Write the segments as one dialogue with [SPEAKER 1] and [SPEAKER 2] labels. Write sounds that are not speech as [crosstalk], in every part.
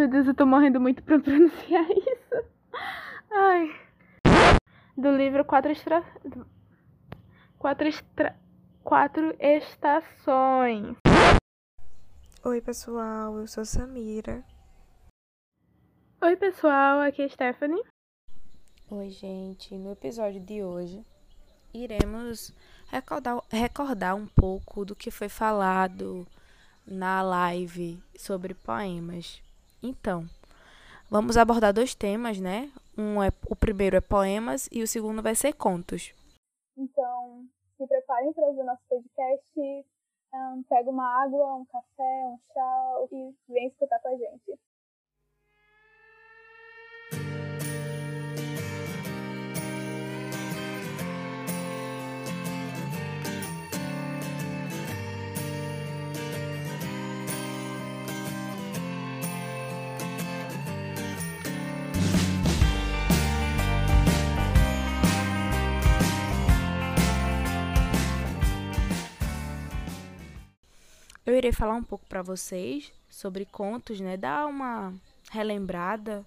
[SPEAKER 1] Meu Deus, eu tô morrendo muito pra [laughs] pronunciar isso. Ai. Do livro Quatro Estra... Quatro Estra... Quatro Estações.
[SPEAKER 2] Oi, pessoal, eu sou Samira.
[SPEAKER 1] Oi, pessoal, aqui é Stephanie.
[SPEAKER 2] Oi, gente. No episódio de hoje, iremos recordar, recordar um pouco do que foi falado na live sobre poemas. Então, vamos abordar dois temas, né? Um é o primeiro é poemas e o segundo vai ser contos.
[SPEAKER 1] Então, se preparem para ouvir o nosso podcast. Um, pega uma água, um café, um chá e vem escutar com a gente.
[SPEAKER 2] Eu irei falar um pouco para vocês sobre contos, né? Dar uma relembrada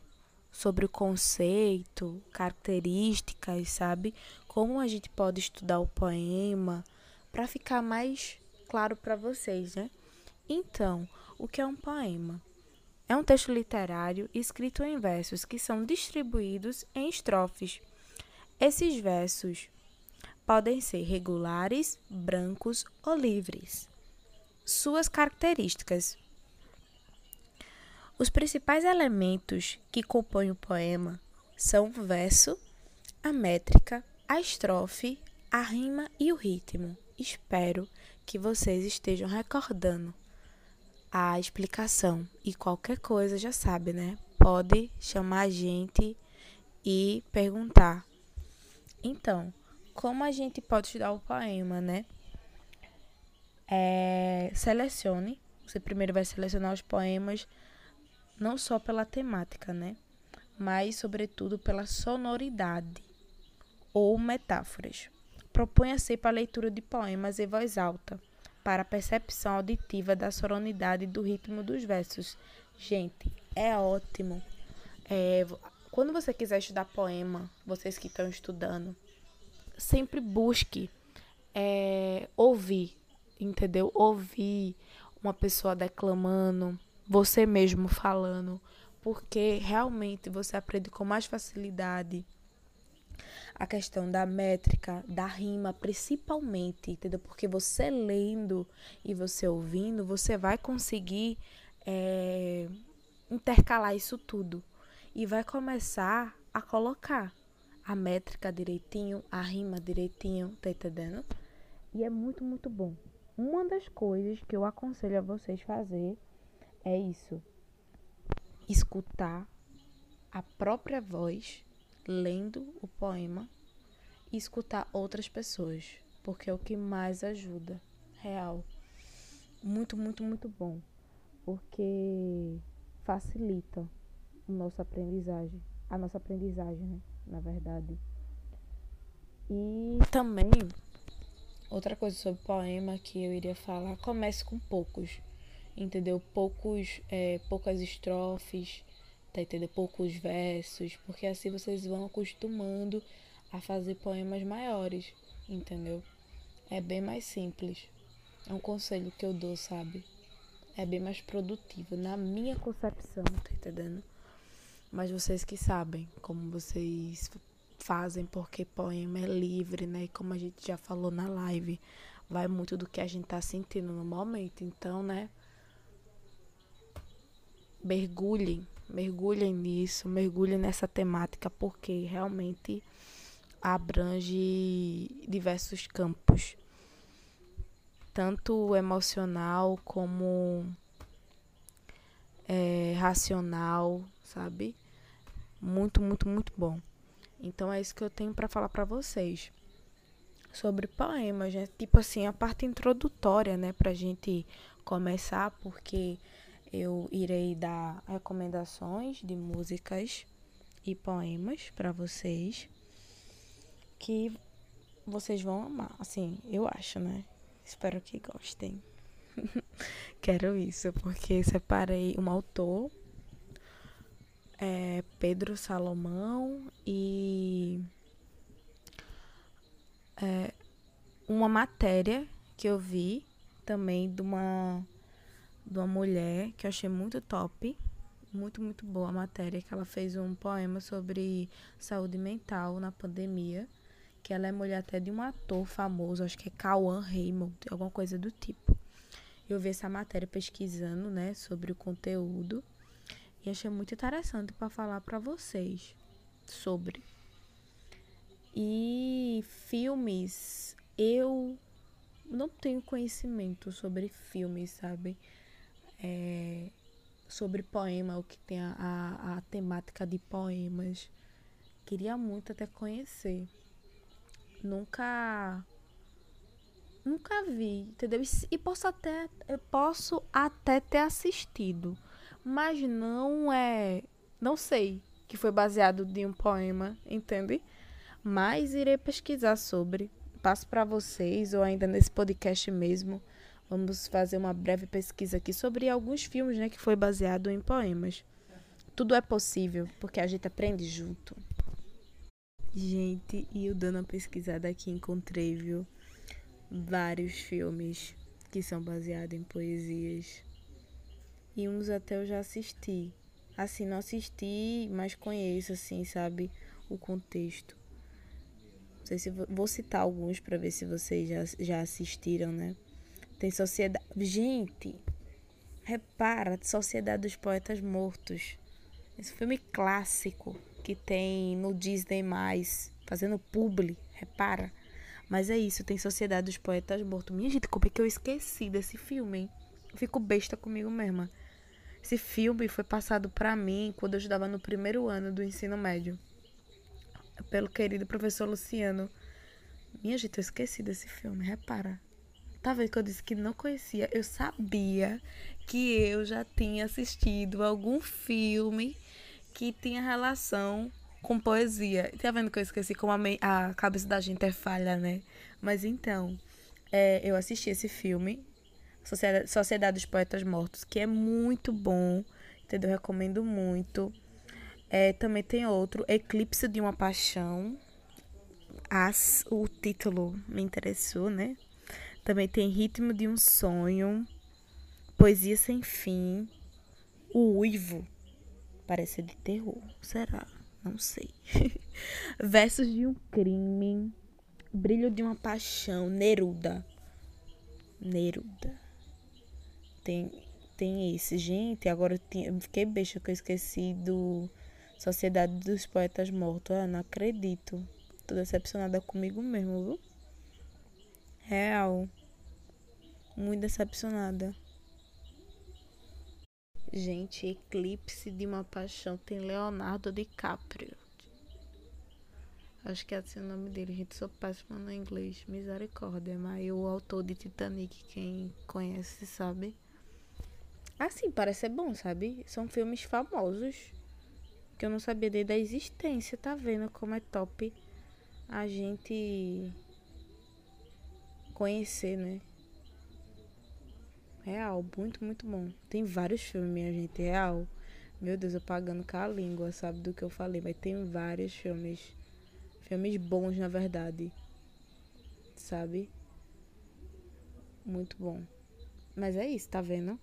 [SPEAKER 2] sobre o conceito, características, sabe? Como a gente pode estudar o poema para ficar mais claro para vocês, né? Então, o que é um poema? É um texto literário escrito em versos que são distribuídos em estrofes. Esses versos podem ser regulares, brancos ou livres. Suas características. Os principais elementos que compõem o poema são o verso, a métrica, a estrofe, a rima e o ritmo. Espero que vocês estejam recordando a explicação e qualquer coisa já sabe, né? Pode chamar a gente e perguntar. Então, como a gente pode estudar o poema, né? É, selecione. Você primeiro vai selecionar os poemas não só pela temática, né? Mas, sobretudo, pela sonoridade ou metáforas. Proponha-se para a leitura de poemas em voz alta, para a percepção auditiva da sonoridade do ritmo dos versos. Gente, é ótimo. É, quando você quiser estudar poema, vocês que estão estudando, sempre busque é, ouvir entendeu? Ouvir uma pessoa declamando, você mesmo falando, porque realmente você aprende com mais facilidade a questão da métrica, da rima, principalmente, entendeu? Porque você lendo e você ouvindo, você vai conseguir é, intercalar isso tudo e vai começar a colocar a métrica direitinho, a rima direitinho, tá entendendo? E é muito, muito bom. Uma das coisas que eu aconselho a vocês fazer é isso: escutar a própria voz lendo o poema e escutar outras pessoas, porque é o que mais ajuda, real. Muito, muito, muito bom, porque facilita a nossa aprendizagem, a nossa aprendizagem, né? Na verdade. E também Outra coisa sobre poema que eu iria falar, comece com poucos, entendeu? Poucos, é, poucas estrofes, tá entendendo? Poucos versos, porque assim vocês vão acostumando a fazer poemas maiores, entendeu? É bem mais simples. É um conselho que eu dou, sabe? É bem mais produtivo, na minha concepção, tá entendendo? Mas vocês que sabem como vocês fazem porque poema é livre, né? E como a gente já falou na live, vai muito do que a gente tá sentindo no momento. Então, né? Mergulhem, mergulhem nisso, mergulhem nessa temática, porque realmente abrange diversos campos, tanto emocional como é, racional, sabe? Muito, muito, muito bom. Então é isso que eu tenho para falar para vocês sobre poemas, né? Tipo assim, a parte introdutória, né, pra gente começar, porque eu irei dar recomendações de músicas e poemas para vocês que vocês vão amar, assim, eu acho, né? Espero que gostem. [laughs] Quero isso, porque separei um autor, é, Pedro Salomão e é, uma matéria que eu vi também de uma, de uma mulher que eu achei muito top. Muito, muito boa a matéria, que ela fez um poema sobre saúde mental na pandemia. Que ela é mulher até de um ator famoso, acho que é Cauã Raymond, alguma coisa do tipo. Eu vi essa matéria pesquisando, né, sobre o conteúdo e achei muito interessante para falar para vocês sobre. E filmes, eu não tenho conhecimento sobre filmes, sabe? É, sobre poema, o que tem a, a, a temática de poemas. Queria muito até conhecer. Nunca nunca vi, entendeu? E, posso até eu posso até ter assistido, mas não é, não sei que foi baseado em um poema, entende? Mas irei pesquisar sobre passo para vocês, ou ainda nesse podcast mesmo, vamos fazer uma breve pesquisa aqui sobre alguns filmes, né, que foi baseado em poemas. Tudo é possível, porque a gente aprende junto. Gente, e eu dando uma pesquisada aqui encontrei, viu, vários filmes que são baseados em poesias. E uns até eu já assisti. Assim, não assisti, mas conheço, assim, sabe, o contexto. Não sei se vou, vou citar alguns para ver se vocês já, já assistiram, né? Tem Sociedade. Gente, repara, Sociedade dos Poetas Mortos. Esse filme clássico que tem no Disney, fazendo publi, repara. Mas é isso, tem Sociedade dos Poetas Mortos. Minha gente, como é que eu esqueci desse filme, hein? Eu fico besta comigo mesma. Esse filme foi passado para mim quando eu estudava no primeiro ano do ensino médio pelo querido professor Luciano. Minha gente, eu esqueci desse filme, repara. Tá vendo que eu disse que não conhecia? Eu sabia que eu já tinha assistido algum filme que tinha relação com poesia. Tá vendo que eu esqueci como a, a cabeça da gente é falha, né? Mas então, é, eu assisti esse filme, Sociedade, dos Poetas Mortos, que é muito bom, entendeu? Eu recomendo muito. É, também tem outro, Eclipse de uma Paixão. As, o título me interessou, né? Também tem Ritmo de um Sonho, Poesia Sem Fim, O Uivo. Parece de terror, será? Não sei. [laughs] Versos de um Crime, Brilho de uma Paixão, Neruda. Neruda. Tem, tem esse. Gente, agora eu fiquei besta que eu esqueci do Sociedade dos Poetas Mortos. Ah, não acredito. Tô decepcionada comigo mesmo, viu? Real. Muito decepcionada. Gente, Eclipse de uma Paixão tem Leonardo DiCaprio. Acho que é assim o nome dele, gente. Sou péssima no inglês. Misericórdia. Mas o autor de Titanic, quem conhece, sabe? Assim, parece ser bom, sabe? São filmes famosos que eu não sabia desde da existência. Tá vendo como é top a gente conhecer, né? Real, muito, muito bom. Tem vários filmes, minha gente, real. Meu Deus, eu pagando com a língua, sabe do que eu falei, mas tem vários filmes. Filmes bons, na verdade. Sabe? Muito bom. Mas é isso, tá vendo?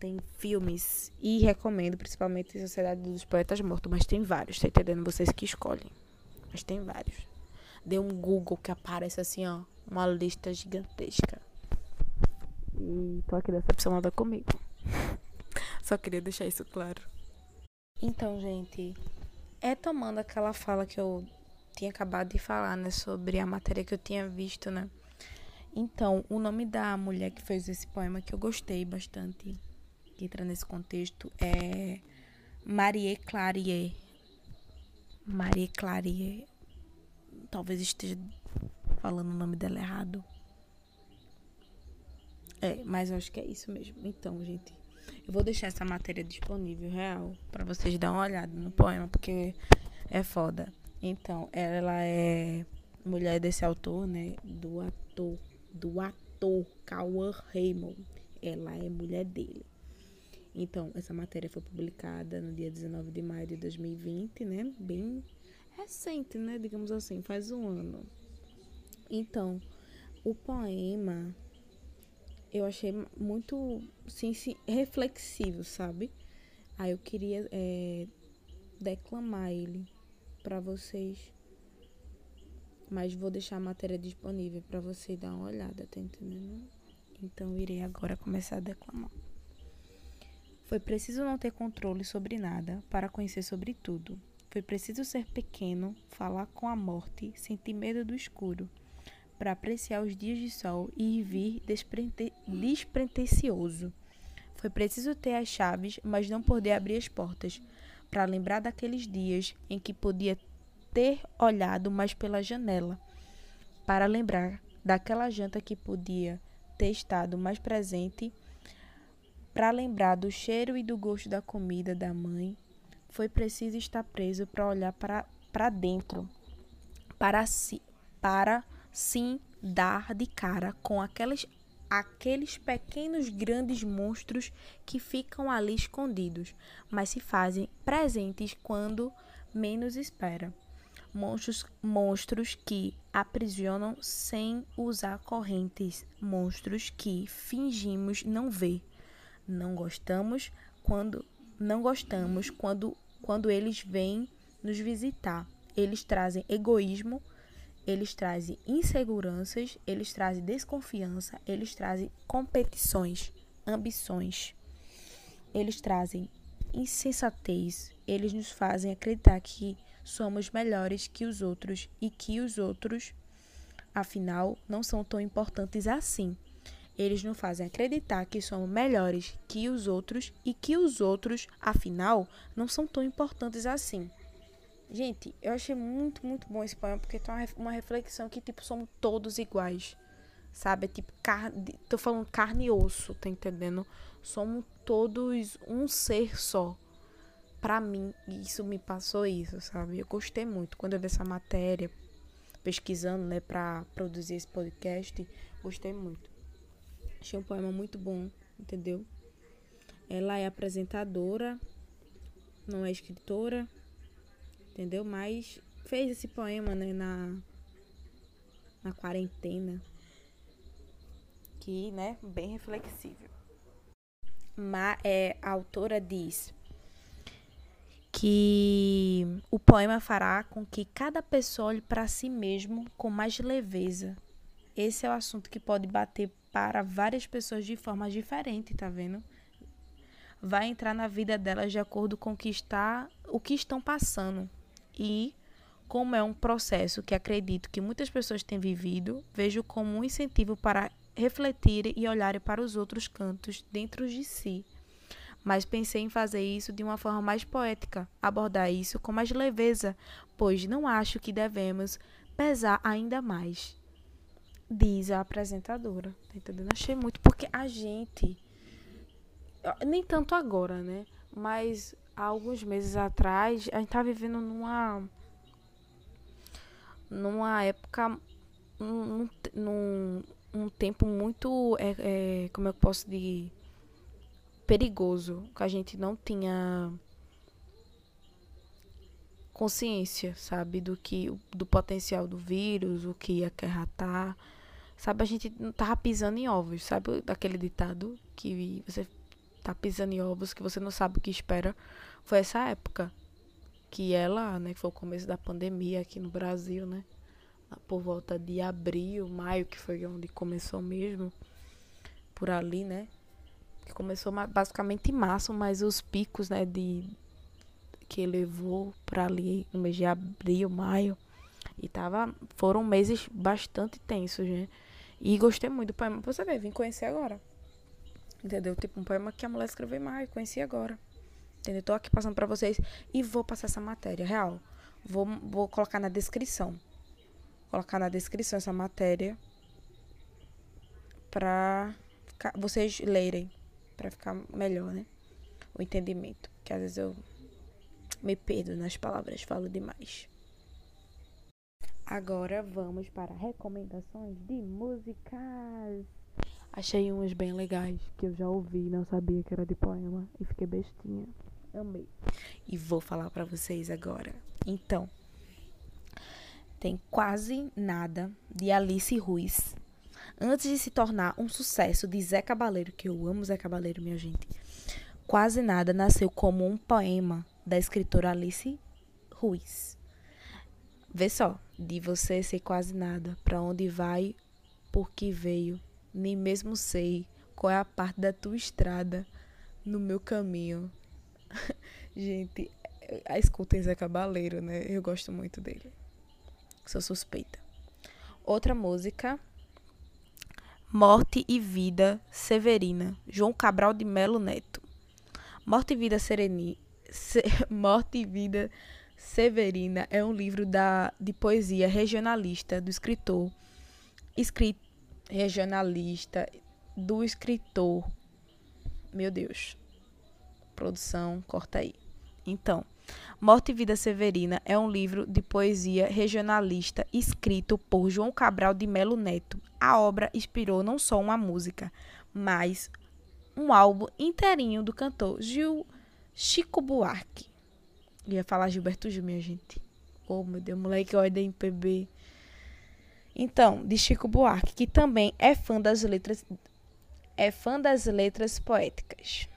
[SPEAKER 2] Tem filmes e recomendo principalmente Sociedade dos Poetas Mortos, mas tem vários, tá entendendo? Vocês que escolhem. Mas tem vários. Dê um Google que aparece assim, ó, uma lista gigantesca. E tô aqui decepcionada comigo. [laughs] Só queria deixar isso claro. Então, gente, é tomando aquela fala que eu tinha acabado de falar, né, sobre a matéria que eu tinha visto, né? Então, o nome da mulher que fez esse poema que eu gostei bastante que entra nesse contexto é Marie Clarier. Marie Clarier. Talvez esteja falando o nome dela errado. É, mas eu acho que é isso mesmo. Então, gente, eu vou deixar essa matéria disponível, real, para vocês dar uma olhada no poema, porque é foda. Então, ela é mulher desse autor, né? Do ator, do ator Cauã Raymond. Ela é mulher dele. Então, essa matéria foi publicada no dia 19 de maio de 2020, né? Bem recente, né? Digamos assim, faz um ano. Então, o poema eu achei muito sim, sim, reflexivo, sabe? Aí eu queria é, declamar ele para vocês. Mas vou deixar a matéria disponível para você dar uma olhada, tá entendendo? Então irei agora começar a declamar. Foi preciso não ter controle sobre nada para conhecer sobre tudo. Foi preciso ser pequeno, falar com a morte, sentir medo do escuro, para apreciar os dias de sol e vir despretensioso. Foi preciso ter as chaves, mas não poder abrir as portas, para lembrar daqueles dias em que podia ter olhado mais pela janela, para lembrar daquela janta que podia ter estado mais presente para lembrar do cheiro e do gosto da comida da mãe, foi preciso estar preso para olhar para dentro, para si, para sim dar de cara com aqueles, aqueles pequenos grandes monstros que ficam ali escondidos, mas se fazem presentes quando menos espera. Monstros, monstros que aprisionam sem usar correntes, monstros que fingimos não ver não gostamos quando não gostamos quando quando eles vêm nos visitar. Eles trazem egoísmo, eles trazem inseguranças, eles trazem desconfiança, eles trazem competições, ambições. Eles trazem insensatez, eles nos fazem acreditar que somos melhores que os outros e que os outros, afinal, não são tão importantes assim. Eles nos fazem acreditar que somos melhores que os outros e que os outros, afinal, não são tão importantes assim. Gente, eu achei muito, muito bom esse poema porque tem uma reflexão que, tipo, somos todos iguais. Sabe? É tipo, carne, tô falando carne e osso, tá entendendo? Somos todos um ser só. Pra mim, isso me passou isso, sabe? Eu gostei muito quando eu vi essa matéria, pesquisando, né, pra produzir esse podcast. Gostei muito. Achei um poema muito bom, entendeu? Ela é apresentadora, não é escritora, entendeu? Mas fez esse poema, né, na, na quarentena. Que, né, bem reflexível. Mas é, a autora diz que o poema fará com que cada pessoa olhe para si mesmo com mais leveza. Esse é o assunto que pode bater para várias pessoas de forma diferente, tá vendo? Vai entrar na vida delas de acordo com o que está, o que estão passando. E como é um processo que acredito que muitas pessoas têm vivido, vejo como um incentivo para refletir e olharem para os outros cantos dentro de si. Mas pensei em fazer isso de uma forma mais poética, abordar isso com mais leveza, pois não acho que devemos pesar ainda mais diz a apresentadora. Tá entendendo? Achei muito, porque a gente. Nem tanto agora, né? Mas há alguns meses atrás, a gente tá vivendo numa. Numa época. Num, num, um tempo muito. É, é, como eu posso dizer? Perigoso. Que a gente não tinha consciência, sabe, do que do potencial do vírus, o que ia acarretar. Sabe, a gente tava pisando em ovos, sabe daquele ditado que você tá pisando em ovos que você não sabe o que espera? Foi essa época que ela, né, que foi o começo da pandemia aqui no Brasil, né? Por volta de abril, maio, que foi onde começou mesmo, por ali, né? Que começou basicamente em março, mas os picos, né, de que levou para ali no mês de abril, maio, e tava foram meses bastante tensos, né? E gostei muito do poema. Você vê, vim conhecer agora. Entendeu? Tipo, um poema que a mulher escreveu mais, conheci agora. Entendeu? Tô aqui passando pra vocês e vou passar essa matéria, real. Vou, vou colocar na descrição. Colocar na descrição essa matéria pra ficar, vocês lerem. Pra ficar melhor, né? O entendimento. Que às vezes eu me perdo nas palavras, falo demais. Agora vamos para recomendações de músicas. Achei umas bem legais que eu já ouvi, não sabia que era de poema e fiquei bestinha. Amei. E vou falar para vocês agora. Então, tem quase nada de Alice Ruiz. Antes de se tornar um sucesso de Zé Cabaleiro, que eu amo Zé Cabaleiro, minha gente. Quase nada nasceu como um poema da escritora Alice Ruiz. Vê só, de você ser quase nada, para onde vai, por que veio, nem mesmo sei qual é a parte da tua estrada no meu caminho. [laughs] Gente, escutem Zé Cabaleiro, né? Eu gosto muito dele. Sou suspeita. Outra música. Morte e Vida Severina. João Cabral de Melo Neto. Morte e Vida Sereni. Se, [laughs] Morte e Vida Severina é um livro da, de poesia regionalista do escritor, escrito regionalista do escritor. Meu Deus. Produção, corta aí. Então, Morte e Vida Severina é um livro de poesia regionalista escrito por João Cabral de Melo Neto. A obra inspirou não só uma música, mas um álbum inteirinho do cantor Gil Chico Buarque. Ia falar Gilberto Gil, minha gente. Oh, meu Deus, moleque, olha da MPB. Então, de Chico Buarque, que também é fã das letras é fã das letras poéticas.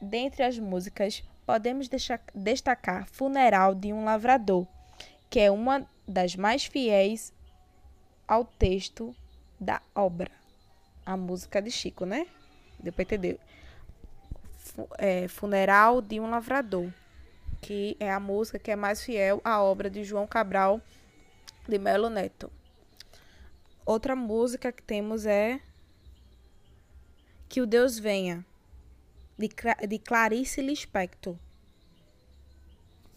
[SPEAKER 2] Dentre as músicas, podemos destacar Funeral de um Lavrador, que é uma das mais fiéis ao texto da obra. A música de Chico, né? Deu para entender. É, Funeral de um Lavrador que é a música que é mais fiel à obra de João Cabral de Melo Neto. Outra música que temos é Que o Deus Venha, de, de Clarice Lispector,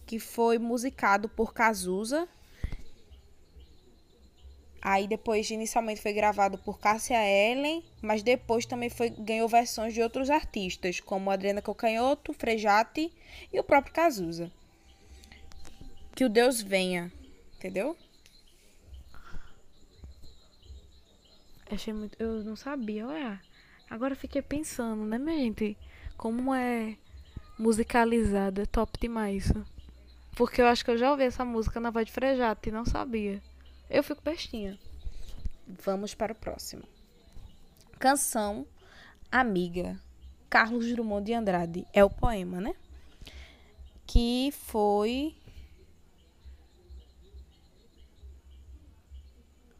[SPEAKER 2] que foi musicado por Cazuza Aí depois inicialmente foi gravado por Cássia Ellen, mas depois também foi ganhou versões de outros artistas, como Adriana Cocanhoto, Frejati e o próprio Cazuza. Que o Deus venha, entendeu? Achei muito, eu não sabia, olha. Agora fiquei pensando, né, minha gente? Como é musicalizada, é top demais. Porque eu acho que eu já ouvi essa música na voz de Frejati e não sabia. Eu fico bestinha. Vamos para o próximo. Canção Amiga. Carlos Drummond de Andrade. É o poema, né? Que foi.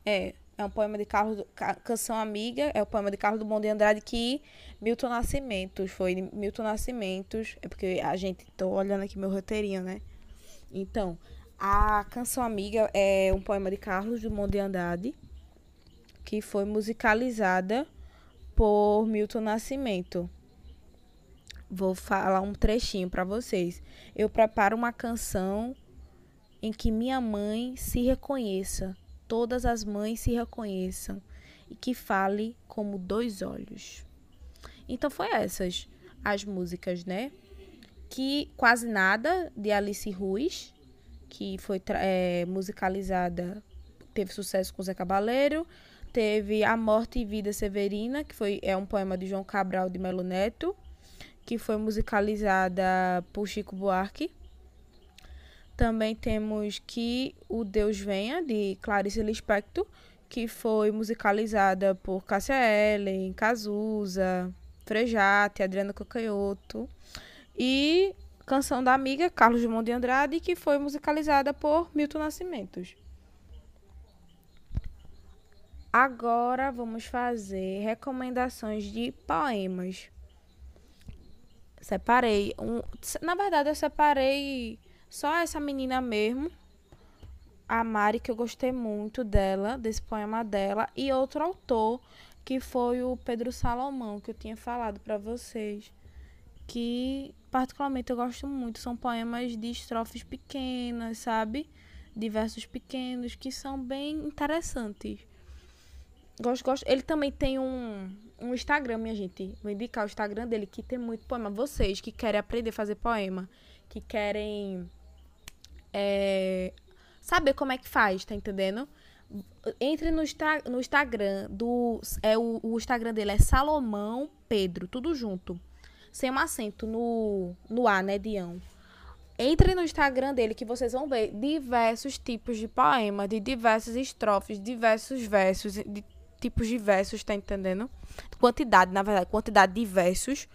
[SPEAKER 2] É, é um poema de Carlos. Canção Amiga é o poema de Carlos Drummond de Andrade que Milton Nascimentos foi. Milton Nascimentos. É porque a gente. Tô olhando aqui meu roteirinho, né? Então, a Canção Amiga é um poema de Carlos Drummond de Andrade, que foi musicalizada por Milton Nascimento. Vou falar um trechinho para vocês. Eu preparo uma canção em que minha mãe se reconheça, todas as mães se reconheçam e que fale como dois olhos. Então foi essas as músicas, né? Que quase nada de Alice Ruiz, que foi é, musicalizada, teve sucesso com Zé Cabaleiro. Teve A Morte e Vida Severina, que foi, é um poema de João Cabral de Melo Neto, que foi musicalizada por Chico Buarque. Também temos Que o Deus Venha, de Clarice Lispector, que foi musicalizada por Cássia Ellen, Cazuza, Frejate, Adriana Cocanhoto. E Canção da Amiga, Carlos Drummond de Andrade, que foi musicalizada por Milton Nascimentos. Agora vamos fazer recomendações de poemas. Separei um, na verdade eu separei só essa menina mesmo, a Mari que eu gostei muito dela, desse poema dela e outro autor que foi o Pedro Salomão que eu tinha falado para vocês, que particularmente eu gosto muito. São poemas de estrofes pequenas, sabe? De versos pequenos que são bem interessantes. Gosto, gosto. Ele também tem um, um Instagram, minha gente. Vou indicar o Instagram dele, que tem muito poema. Vocês que querem aprender a fazer poema, que querem é, saber como é que faz, tá entendendo? Entre no, no Instagram do. É, o, o Instagram dele é Salomão Pedro, tudo junto. Sem um acento no, no A, né, Dião? Entre no Instagram dele que vocês vão ver diversos tipos de poema, de diversas estrofes, diversos versos, de tipos de versos, tá entendendo? Quantidade, na verdade, quantidade de versos.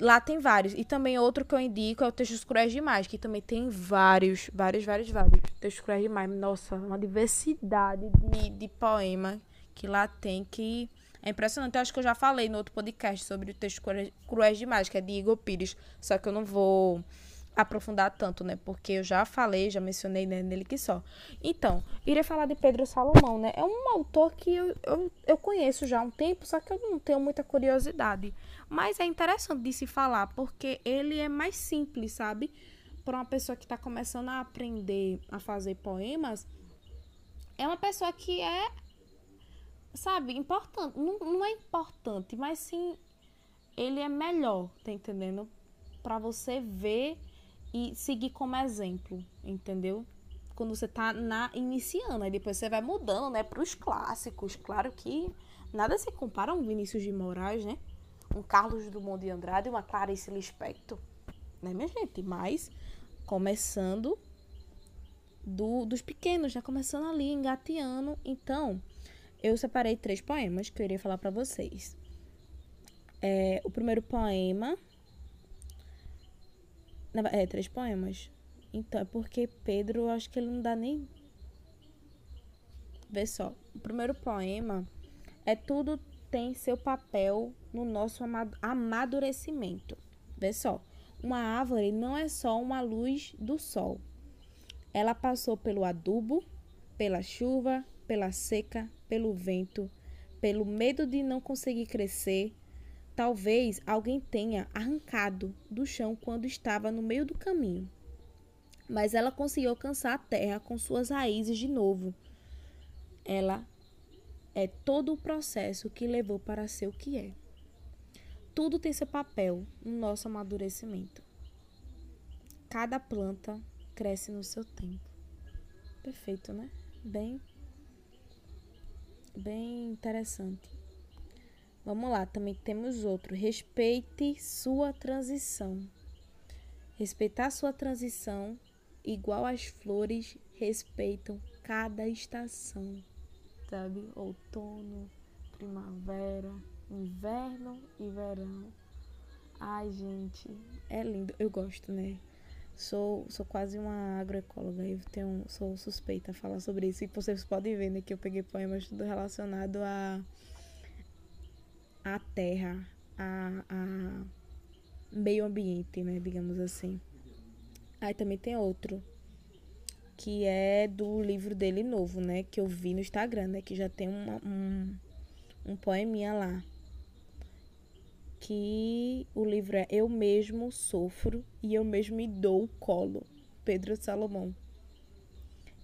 [SPEAKER 2] Lá tem vários. E também outro que eu indico é o Textos Cruéis Demais, que também tem vários, vários, vários, vários. Textos Cruéis Demais. Nossa, uma diversidade de, de poema que lá tem que é impressionante. Eu acho que eu já falei no outro podcast sobre o texto Cruéis Demais, que é de Igor Pires. Só que eu não vou aprofundar tanto, né? Porque eu já falei, já mencionei né, nele que só. Então, iria falar de Pedro Salomão, né? É um autor que eu, eu, eu conheço já há um tempo, só que eu não tenho muita curiosidade. Mas é interessante de se falar, porque ele é mais simples, sabe? Para uma pessoa que está começando a aprender a fazer poemas, é uma pessoa que é, sabe, importante. Não, não é importante, mas sim ele é melhor, tá entendendo? Para você ver e seguir como exemplo, entendeu? Quando você tá na iniciando, aí depois você vai mudando, né, para os clássicos. Claro que nada se compara a um Vinícius de Moraes, né? Um Carlos Drummond de Andrade uma Clarice Lispector, né, minha gente? Mas começando do, dos pequenos, né? Começando ali, engateando. Então, eu separei três poemas que eu iria falar para vocês. É, o primeiro poema é, três poemas. Então, é porque Pedro, acho que ele não dá nem. Vê só. O primeiro poema é Tudo tem seu papel no nosso amadurecimento. Vê só. Uma árvore não é só uma luz do sol. Ela passou pelo adubo, pela chuva, pela seca, pelo vento, pelo medo de não conseguir crescer, Talvez alguém tenha arrancado do chão quando estava no meio do caminho. Mas ela conseguiu alcançar a terra com suas raízes de novo. Ela é todo o processo que levou para ser o que é. Tudo tem seu papel no nosso amadurecimento. Cada planta cresce no seu tempo. Perfeito, né? Bem bem interessante. Vamos lá, também temos outro. Respeite sua transição. Respeitar sua transição, igual as flores respeitam cada estação, sabe? Outono, primavera, inverno e verão. Ai, gente, é lindo. Eu gosto, né? Sou, sou quase uma agroecóloga. Eu tenho, sou suspeita a falar sobre isso. E vocês podem ver né, que eu peguei poemas tudo relacionado a a terra, a, a meio ambiente, né, digamos assim. Aí também tem outro que é do livro dele novo, né, que eu vi no Instagram, né, que já tem uma, um um poeminha lá. Que o livro é Eu mesmo sofro e eu mesmo me dou o colo. Pedro Salomão.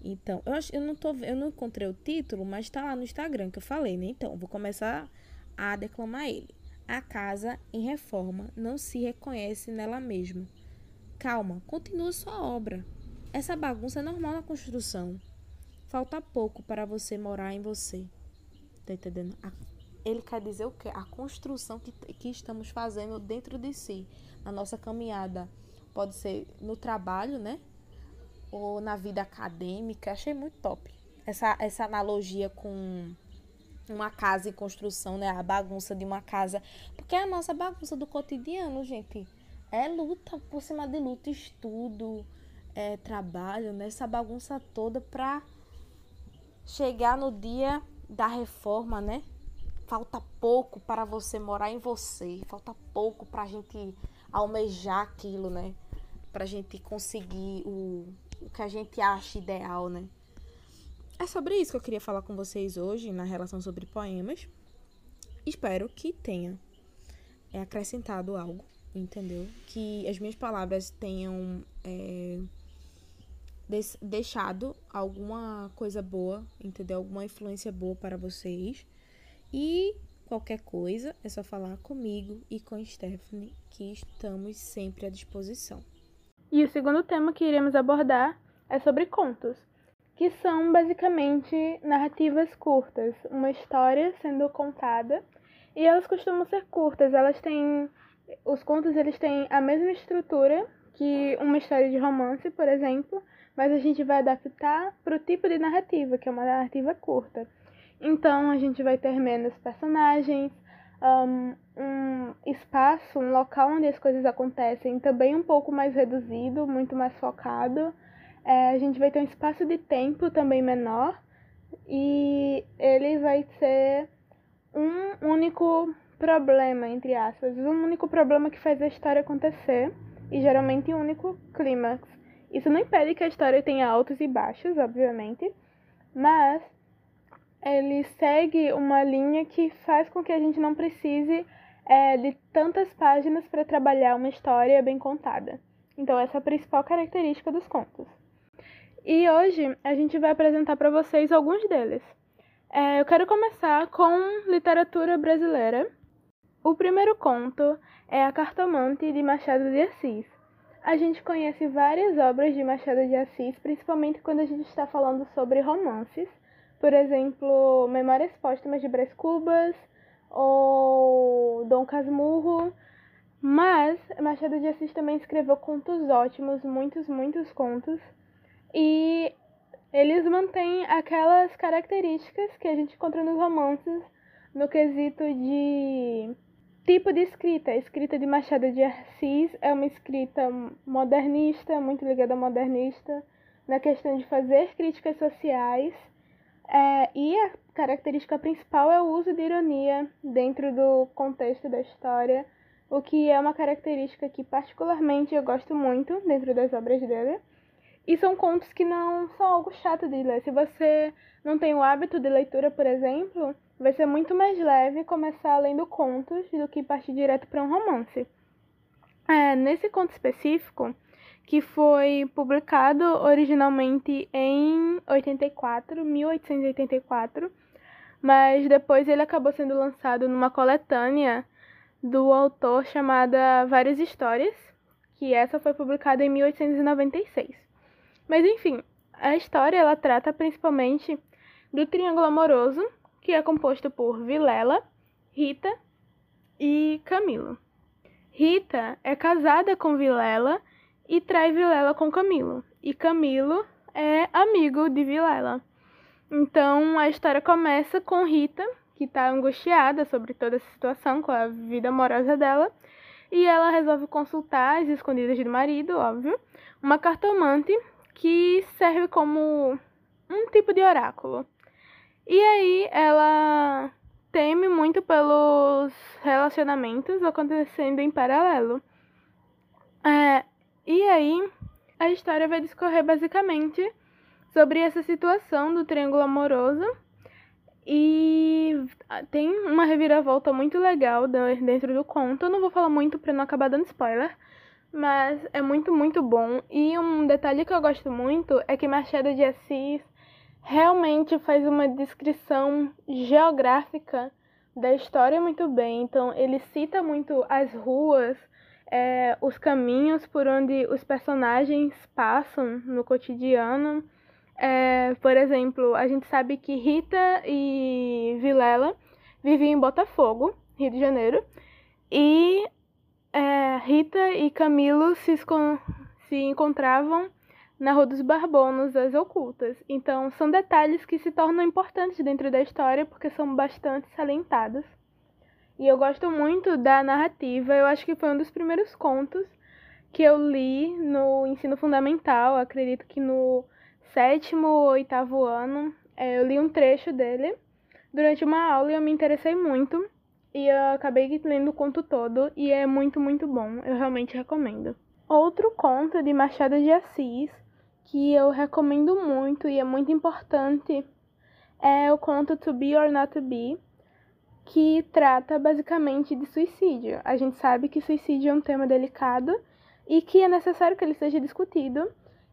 [SPEAKER 2] Então, eu acho eu não tô eu não encontrei o título, mas tá lá no Instagram que eu falei, né? Então, vou começar a declamar ele. A casa em reforma não se reconhece nela mesma. Calma, continua sua obra. Essa bagunça é normal na construção. Falta pouco para você morar em você. Tá entendendo? A, ele quer dizer o quê? A construção que, que estamos fazendo dentro de si, na nossa caminhada. Pode ser no trabalho, né? Ou na vida acadêmica. Achei muito top. Essa, essa analogia com uma casa em construção, né? A bagunça de uma casa. Porque é a nossa bagunça do cotidiano, gente. É luta por cima de luta, estudo, é, trabalho, né? Essa bagunça toda pra chegar no dia da reforma, né? Falta pouco para você morar em você. Falta pouco pra gente almejar aquilo, né? Pra gente conseguir o, o que a gente acha ideal, né? É sobre isso que eu queria falar com vocês hoje, na relação sobre poemas. Espero que tenha é, acrescentado algo, entendeu? Que as minhas palavras tenham é, deixado alguma coisa boa, entendeu? Alguma influência boa para vocês. E qualquer coisa é só falar comigo e com Stephanie, que estamos sempre à disposição.
[SPEAKER 1] E o segundo tema que iremos abordar é sobre contos que são basicamente narrativas curtas, uma história sendo contada, e elas costumam ser curtas, elas têm os contos eles têm a mesma estrutura que uma história de romance, por exemplo, mas a gente vai adaptar para o tipo de narrativa, que é uma narrativa curta. Então a gente vai ter menos personagens, um, um espaço, um local onde as coisas acontecem também um pouco mais reduzido, muito mais focado. É, a gente vai ter um espaço de tempo também menor e ele vai ser um único problema, entre aspas, um único problema que faz a história acontecer e geralmente um único clímax. Isso não impede que a história tenha altos e baixos, obviamente, mas ele segue uma linha que faz com que a gente não precise é, de tantas páginas para trabalhar uma história bem contada. Então, essa é a principal característica dos contos. E hoje a gente vai apresentar para vocês alguns deles. É, eu quero começar com literatura brasileira. O primeiro conto é A Cartomante de Machado de Assis. A gente conhece várias obras de Machado de Assis, principalmente quando a gente está falando sobre romances. Por exemplo, Memórias Póstumas de Brás Cubas ou Dom Casmurro. Mas Machado de Assis também escreveu contos ótimos, muitos, muitos contos. E eles mantêm aquelas características que a gente encontra nos romances no quesito de tipo de escrita. A escrita de Machado de Assis é uma escrita modernista, muito ligada ao modernista, na questão de fazer críticas sociais é, e a característica principal é o uso de ironia dentro do contexto da história, o que é uma característica que particularmente eu gosto muito dentro das obras dele. E são contos que não são algo chato de ler. Se você não tem o hábito de leitura, por exemplo, vai ser muito mais leve começar lendo contos do que partir direto para um romance. É, nesse conto específico, que foi publicado originalmente em 84, 1884, mas depois ele acabou sendo lançado numa coletânea do autor chamada Várias Histórias, que essa foi publicada em 1896. Mas enfim, a história ela trata principalmente do triângulo amoroso, que é composto por Vilela, Rita e Camilo. Rita é casada com Vilela e trai Vilela com Camilo. E Camilo é amigo de Vilela. Então a história começa com Rita, que está angustiada sobre toda essa situação com a vida amorosa dela, e ela resolve consultar as escondidas do marido, óbvio, uma cartomante que serve como um tipo de oráculo. E aí ela teme muito pelos relacionamentos acontecendo em paralelo. É, e aí, a história vai discorrer basicamente sobre essa situação do triângulo amoroso. E tem uma reviravolta muito legal dentro do conto. Eu não vou falar muito para não acabar dando spoiler, mas é muito, muito bom. E um detalhe que eu gosto muito é que Machado de Assis realmente faz uma descrição geográfica da história muito bem. Então, ele cita muito as ruas, é, os caminhos por onde os personagens passam no cotidiano. É, por exemplo, a gente sabe que Rita e Vilela viviam em Botafogo, Rio de Janeiro, e é, Rita e Camilo se, se encontravam na Rua dos Barbonos, as ocultas. Então, são detalhes que se tornam importantes dentro da história porque são bastante salientados. E eu gosto muito da narrativa. Eu acho que foi um dos primeiros contos que eu li no ensino fundamental. acredito que no sétimo ou oitavo ano. É, eu li um trecho dele durante uma aula e eu me interessei muito. E eu acabei lendo o conto todo e é muito, muito bom. Eu realmente recomendo. Outro conto de Machado de Assis que eu recomendo muito e é muito importante é o conto To Be or Not to Be, que trata basicamente de suicídio. A gente sabe que suicídio é um tema delicado e que é necessário que ele seja discutido.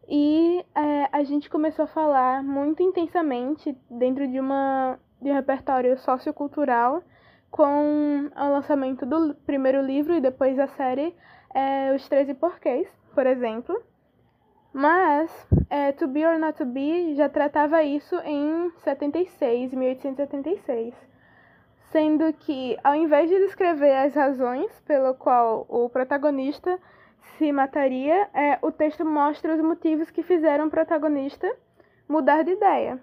[SPEAKER 1] E é, a gente começou a falar muito intensamente dentro de, uma, de um repertório sociocultural com o lançamento do primeiro livro e depois a série é, Os Treze Porquês, por exemplo. Mas é, To Be or Not To Be já tratava isso em 76, 1876. Sendo que, ao invés de descrever as razões pelo qual o protagonista se mataria, é, o texto mostra os motivos que fizeram o protagonista mudar de ideia.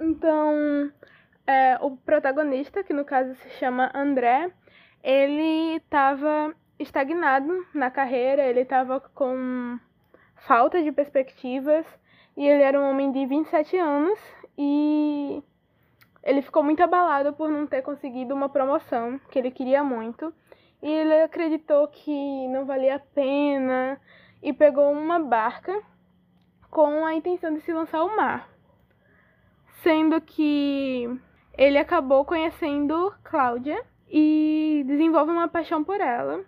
[SPEAKER 1] Então, é, o protagonista, que no caso se chama André, ele estava estagnado na carreira, ele estava com falta de perspectivas e ele era um homem de 27 anos e ele ficou muito abalado por não ter conseguido uma promoção que ele queria muito. E ele acreditou que não valia a pena e pegou uma barca com a intenção de se lançar ao mar. Sendo que ele acabou conhecendo Cláudia e desenvolve uma paixão por ela.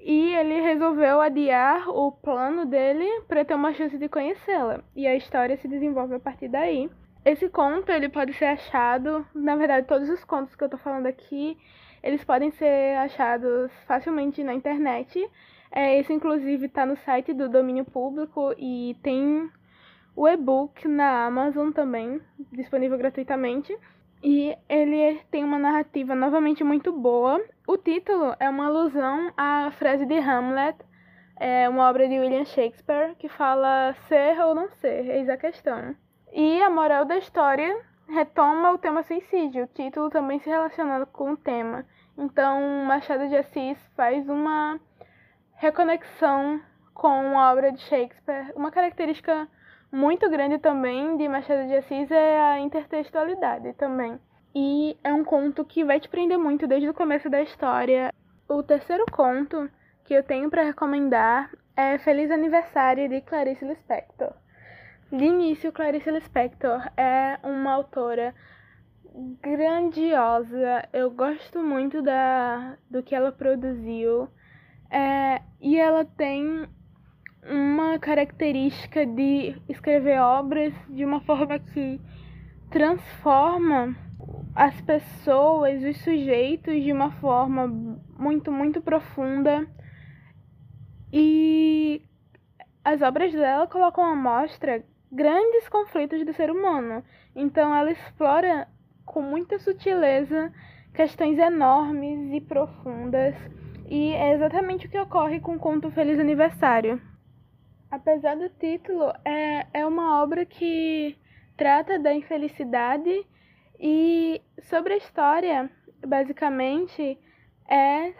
[SPEAKER 1] E ele resolveu adiar o plano dele para ter uma chance de conhecê-la. E a história se desenvolve a partir daí. Esse conto ele pode ser achado, na verdade, todos os contos que eu tô falando aqui, eles podem ser achados facilmente na internet. É, esse inclusive está no site do domínio público e tem o e-book na Amazon também, disponível gratuitamente. E ele tem uma narrativa novamente muito boa. O título é uma alusão à frase de Hamlet, é uma obra de William Shakespeare, que fala ser ou não ser, eis a questão. E a moral da história retoma o tema suicídio, o título também se relaciona com o tema. Então, Machado de Assis faz uma reconexão com a obra de Shakespeare. Uma característica muito grande também de Machado de Assis é a intertextualidade também. E é um conto que vai te prender muito desde o começo da história. O terceiro conto que eu tenho para recomendar é Feliz Aniversário de Clarice Lispector. De início, Clarice Lispector é uma autora grandiosa. Eu gosto muito da, do que ela produziu. É, e ela tem uma característica de escrever obras de uma forma que transforma as pessoas, os sujeitos de uma forma muito, muito profunda. E as obras dela colocam à mostra grandes conflitos do ser humano. Então ela explora com muita sutileza questões enormes e profundas. E é exatamente o que ocorre com o conto Feliz Aniversário. Apesar do título, é, é uma obra que trata da infelicidade e sobre a história, basicamente, é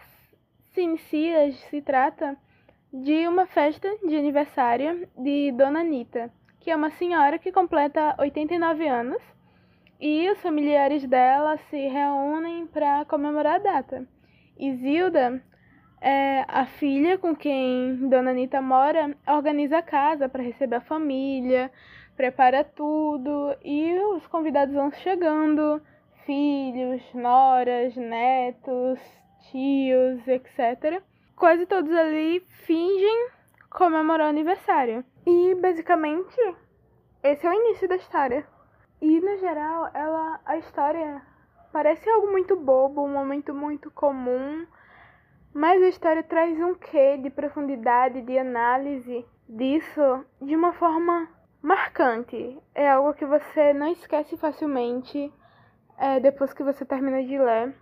[SPEAKER 1] se inicia, se trata de uma festa de aniversário de Dona Anitta, que é uma senhora que completa 89 anos e os familiares dela se reúnem para comemorar a data. Isilda é, a filha com quem Dona Anitta mora organiza a casa para receber a família, prepara tudo e os convidados vão chegando, filhos, noras, netos, tios, etc. Quase todos ali fingem comemorar o aniversário. E basicamente esse é o início da história. E no geral, ela a história parece algo muito bobo, um momento muito comum mas a história traz um quê de profundidade, de análise disso de uma forma marcante. É algo que você não esquece facilmente é, depois que você termina de ler.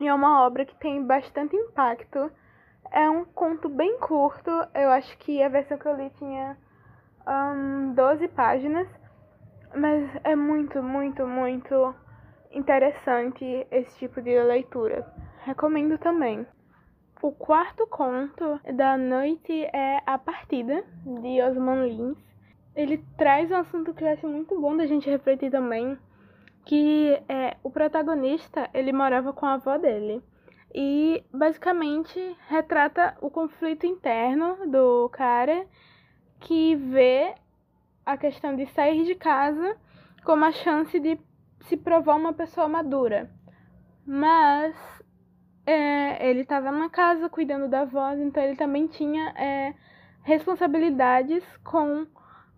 [SPEAKER 1] E é uma obra que tem bastante impacto. É um conto bem curto. Eu acho que a versão que eu li tinha um, 12 páginas. Mas é muito, muito, muito interessante esse tipo de leitura. Recomendo também. O quarto conto da noite é A Partida, de Osman Lins. Ele traz um assunto que eu acho muito bom da gente refletir também, que é o protagonista, ele morava com a avó dele. E basicamente retrata o conflito interno do cara que vê a questão de sair de casa como a chance de se provar uma pessoa madura. Mas é, ele estava na casa cuidando da voz, então ele também tinha é, responsabilidades com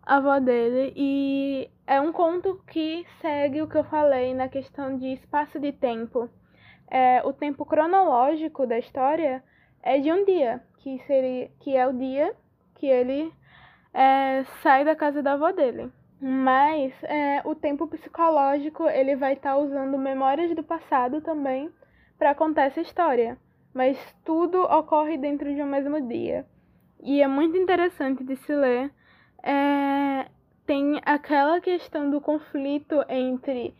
[SPEAKER 1] a avó dele. E é um conto que segue o que eu falei na questão de espaço de tempo. É, o tempo cronológico da história é de um dia, que, seria, que é o dia que ele
[SPEAKER 2] é, sai da casa da avó dele. Mas é, o tempo psicológico ele vai estar tá usando memórias do passado também para contar essa história. Mas tudo ocorre dentro de um mesmo dia. E é muito interessante de se ler. É, tem aquela questão do conflito entre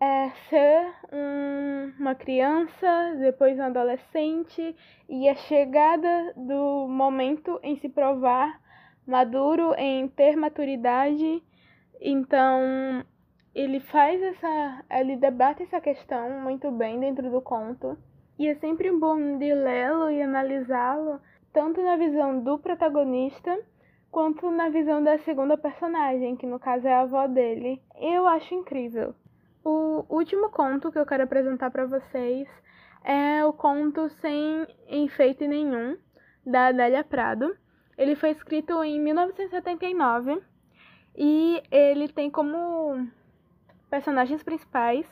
[SPEAKER 2] é, ser um, uma criança, depois um adolescente, e a chegada do momento em se provar maduro, em ter maturidade. Então, ele faz essa. Ele debate essa questão muito bem dentro do conto. E é sempre bom de lê-lo e analisá-lo, tanto na visão do protagonista quanto na visão da segunda personagem, que no caso é a avó dele. Eu acho incrível. O último conto que eu quero apresentar para vocês é o conto Sem Enfeite Nenhum, da Adélia Prado. Ele foi escrito em 1979 e ele tem como personagens principais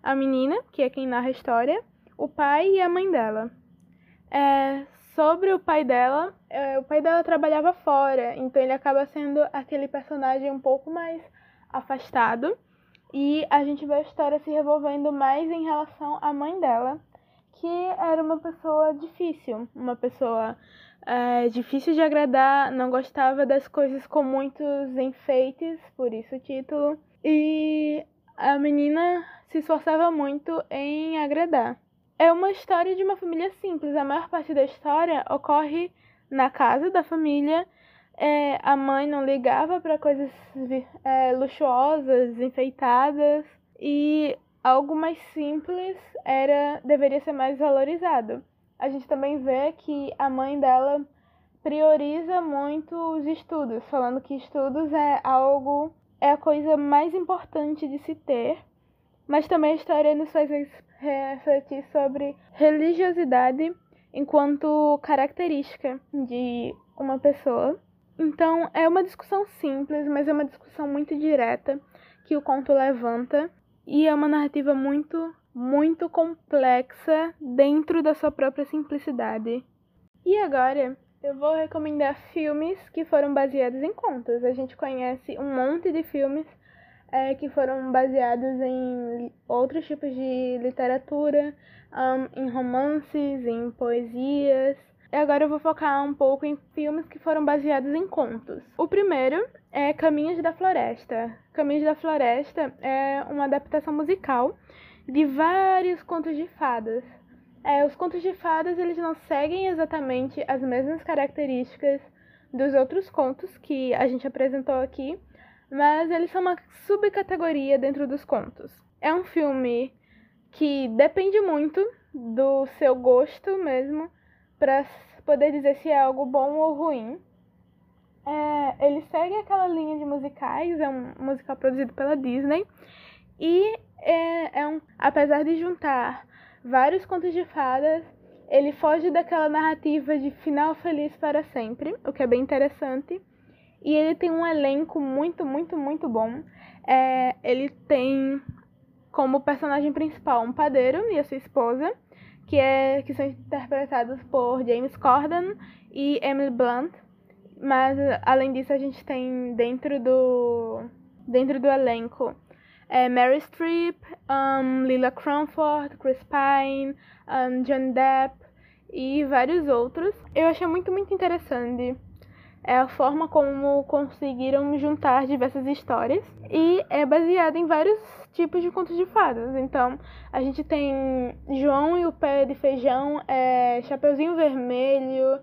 [SPEAKER 2] a menina, que é quem narra a história, o pai e a mãe dela. É, sobre o pai dela, é, o pai dela trabalhava fora, então ele acaba sendo aquele personagem um pouco mais afastado. E a gente vê a história se revolvendo mais em relação à mãe dela, que era uma pessoa difícil, uma pessoa é, difícil de agradar, não gostava das coisas com muitos enfeites, por isso o título. E a menina se esforçava muito em agradar. É uma história de uma família simples. A maior parte da história ocorre na casa da família. É, a mãe não ligava para coisas é, luxuosas, enfeitadas e algo mais simples era deveria ser mais valorizado. A gente também vê que a mãe dela prioriza muito os estudos, falando que estudos é algo é a coisa mais importante de se ter. Mas também a história nos faz refletir sobre religiosidade enquanto característica de uma pessoa. Então, é uma discussão simples, mas é uma discussão muito direta que o conto levanta e é uma narrativa muito, muito complexa dentro da sua própria simplicidade. E agora, eu vou recomendar filmes que foram baseados em contos. A gente conhece um monte de filmes é, que foram baseados em outros tipos de literatura, um, em romances, em poesias. E agora eu vou focar um pouco em filmes que foram baseados em contos. O primeiro é Caminhos da Floresta. Caminhos da Floresta é uma adaptação musical de vários contos de fadas. É, os contos de fadas eles não seguem exatamente as mesmas características dos outros contos que a gente apresentou aqui, mas eles são uma subcategoria dentro dos contos. É um filme que depende muito do seu gosto mesmo para poder dizer se é algo bom ou ruim. É, ele segue aquela linha de musicais, é um musical produzido pela Disney e é, é um, apesar de juntar vários contos de fadas, ele foge daquela narrativa de final feliz para sempre, o que é bem interessante. E ele tem um elenco muito, muito, muito bom. É, ele tem como personagem principal um padeiro e a sua esposa, que, é, que são interpretados por James Corden e Emily Blunt. Mas além disso a gente tem dentro do dentro do elenco é, Mary Streep, um, Lila Crawford, Chris Pine, um, John Depp e vários outros. Eu achei muito muito interessante é a forma como conseguiram juntar diversas histórias e é baseado em vários tipos de contos de fadas. Então, a gente tem João e o Pé de Feijão, é, Chapeuzinho Vermelho,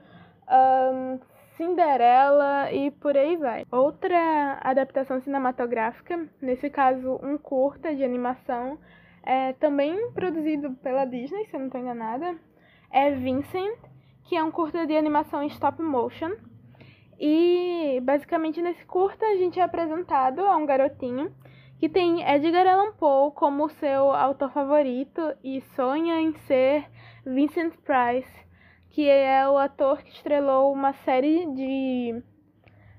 [SPEAKER 2] um, Cinderela e por aí vai. Outra adaptação cinematográfica, nesse caso um curta de animação, é também produzido pela Disney, se eu não estou enganada, é Vincent, que é um curta de animação em stop motion e basicamente nesse curta a gente é apresentado a um garotinho que tem Edgar Allan Poe como seu autor favorito e sonha em ser Vincent Price, que é o ator que estrelou uma série de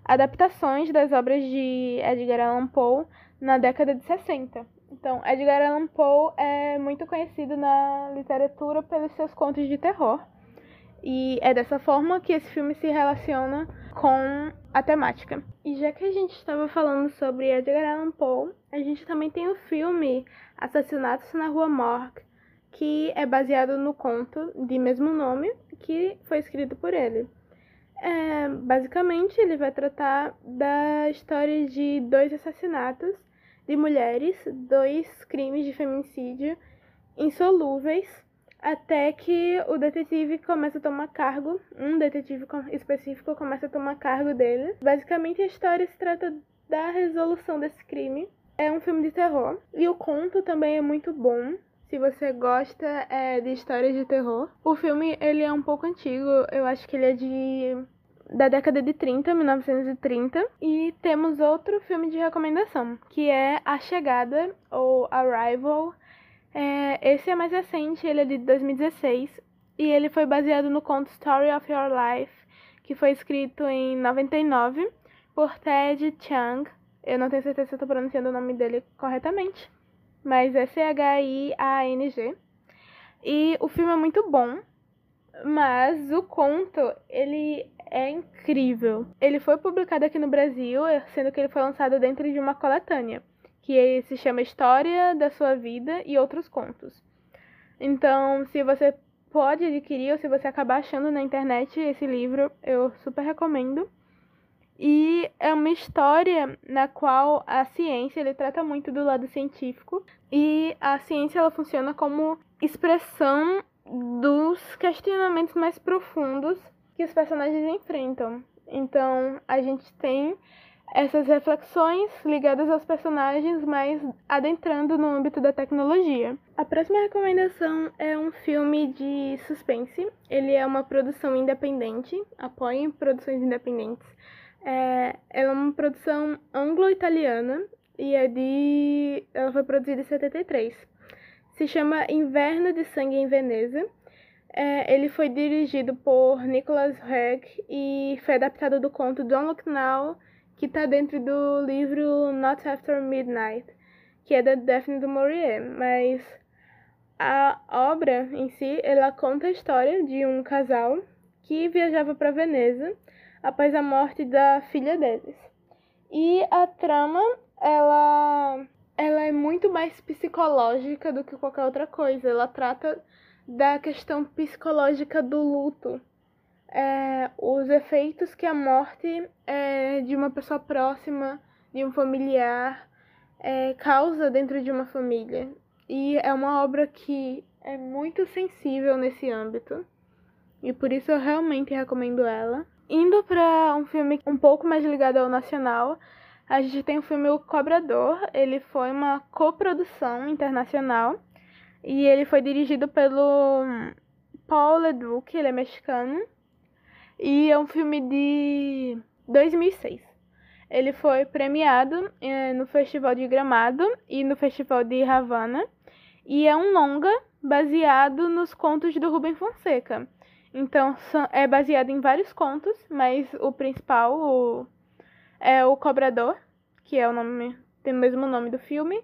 [SPEAKER 2] adaptações das obras de Edgar Allan Poe na década de 60. Então, Edgar Allan Poe é muito conhecido na literatura pelos seus contos de terror. E é dessa forma que esse filme se relaciona com a temática. E já que a gente estava falando sobre Edgar Allan Poe, a gente também tem o filme Assassinatos na Rua Morgue, que é baseado no conto de mesmo nome que foi escrito por ele. É, basicamente, ele vai tratar da história de dois assassinatos de mulheres, dois crimes de feminicídio insolúveis, até que o detetive começa a tomar cargo, um detetive específico começa a tomar cargo dele. Basicamente, a história se trata da resolução desse crime. É um filme de terror e o conto também é muito bom. Se você gosta é, de histórias de terror, o filme ele é um pouco antigo. Eu acho que ele é de da década de 30, 1930. E temos outro filme de recomendação, que é A Chegada, ou Arrival. É, esse é mais recente, ele é de 2016. E ele foi baseado no conto Story of Your Life, que foi escrito em 99 por Ted Chiang. Eu não tenho certeza se estou pronunciando o nome dele corretamente, mas é C-H-I-A-N-G. E o filme é muito bom, mas o conto, ele é incrível. Ele foi publicado aqui no Brasil, sendo que ele foi lançado dentro de uma coletânea, que se chama História da Sua Vida e Outros Contos. Então, se você pode adquirir ou se você acabar achando na internet esse livro, eu super recomendo. E é uma história na qual a ciência ele trata muito do lado científico e a ciência ela funciona como expressão dos questionamentos mais profundos que os personagens enfrentam. Então, a gente tem essas reflexões ligadas aos personagens, mas adentrando no âmbito da tecnologia. A próxima recomendação é um filme de suspense. Ele é uma produção independente, apoiem produções independentes. É, ela é uma produção anglo-italiana e é de. Ela foi produzida em 73. Se chama Inverno de Sangue em Veneza é, ele foi dirigido por Nicholas Hegg e foi adaptado do conto Don't Look Now, que está dentro do livro Not After Midnight, que é da Daphne du Maurier. Mas a obra em si, ela conta a história de um casal que viajava para Veneza após a morte da filha deles. E a trama, ela, ela é muito mais psicológica do que qualquer outra coisa. Ela trata da questão psicológica do luto, é, os efeitos que a morte é, de uma pessoa próxima, de um familiar, é, causa dentro de uma família. E é uma obra que é muito sensível nesse âmbito. E por isso eu realmente recomendo ela. Indo para um filme um pouco mais ligado ao nacional, a gente tem o filme O Cobrador. Ele foi uma coprodução internacional e ele foi dirigido pelo Paul Leduc, ele é mexicano. E é um filme de 2006. Ele foi premiado eh, no Festival de Gramado e no Festival de Havana. E é um longa baseado nos contos do Rubem Fonseca. Então, é baseado em vários contos, mas o principal o, é o Cobrador, que é o nome, tem o mesmo nome do filme.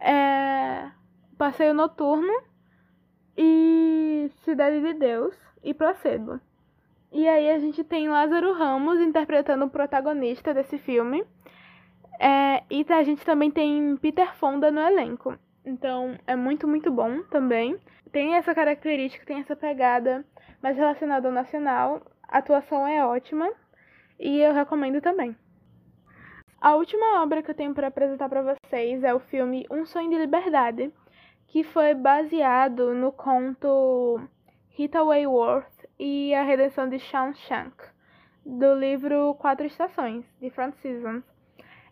[SPEAKER 2] É, Passeio Noturno e Cidade de Deus e Placebo. E aí a gente tem Lázaro Ramos interpretando o protagonista desse filme. É, e a gente também tem Peter Fonda no elenco. Então é muito, muito bom também. Tem essa característica, tem essa pegada mais relacionada ao nacional. A atuação é ótima e eu recomendo também. A última obra que eu tenho para apresentar para vocês é o filme Um Sonho de Liberdade, que foi baseado no conto Rita Wayworth e a Redenção de Shawshank, do livro Quatro Estações, de Frank Seasons.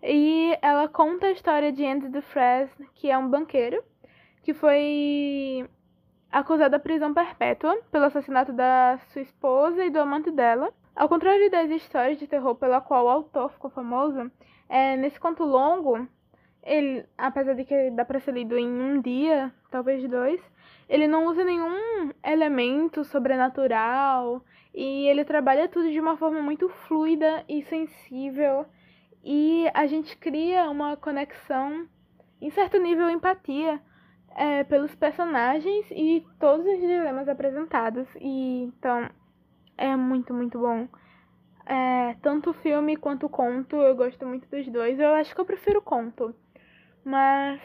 [SPEAKER 2] E ela conta a história de Andy Dufresne, que é um banqueiro, que foi acusado da prisão perpétua pelo assassinato da sua esposa e do amante dela. Ao contrário das histórias de terror pela qual o autor ficou famoso, é, nesse conto longo, ele, apesar de que dá para ser lido em um dia, talvez dois, ele não usa nenhum elemento sobrenatural e ele trabalha tudo de uma forma muito fluida e sensível e a gente cria uma conexão, em certo nível, empatia é, pelos personagens e todos os dilemas apresentados. E então é muito, muito bom. É, tanto filme quanto conto, eu gosto muito dos dois. Eu acho que eu prefiro conto. Mas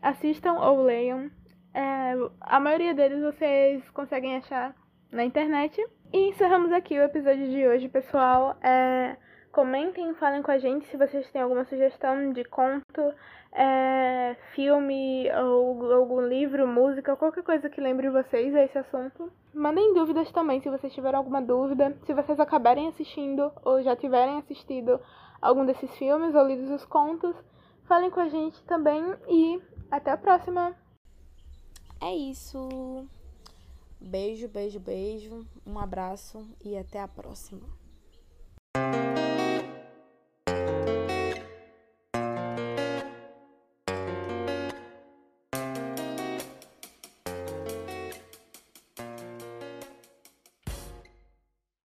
[SPEAKER 2] assistam ou leiam. É, a maioria deles vocês conseguem achar na internet. E encerramos aqui o episódio de hoje, pessoal. É, comentem, falem com a gente se vocês têm alguma sugestão de conto, é, filme ou algum livro, música, qualquer coisa que lembre vocês a esse assunto. Mandem dúvidas também se vocês tiverem alguma dúvida. Se vocês acabarem assistindo ou já tiverem assistido algum desses filmes ou lidos os contos, Falem com a gente também e até a próxima.
[SPEAKER 3] É isso. Beijo, beijo, beijo. Um abraço e até a próxima.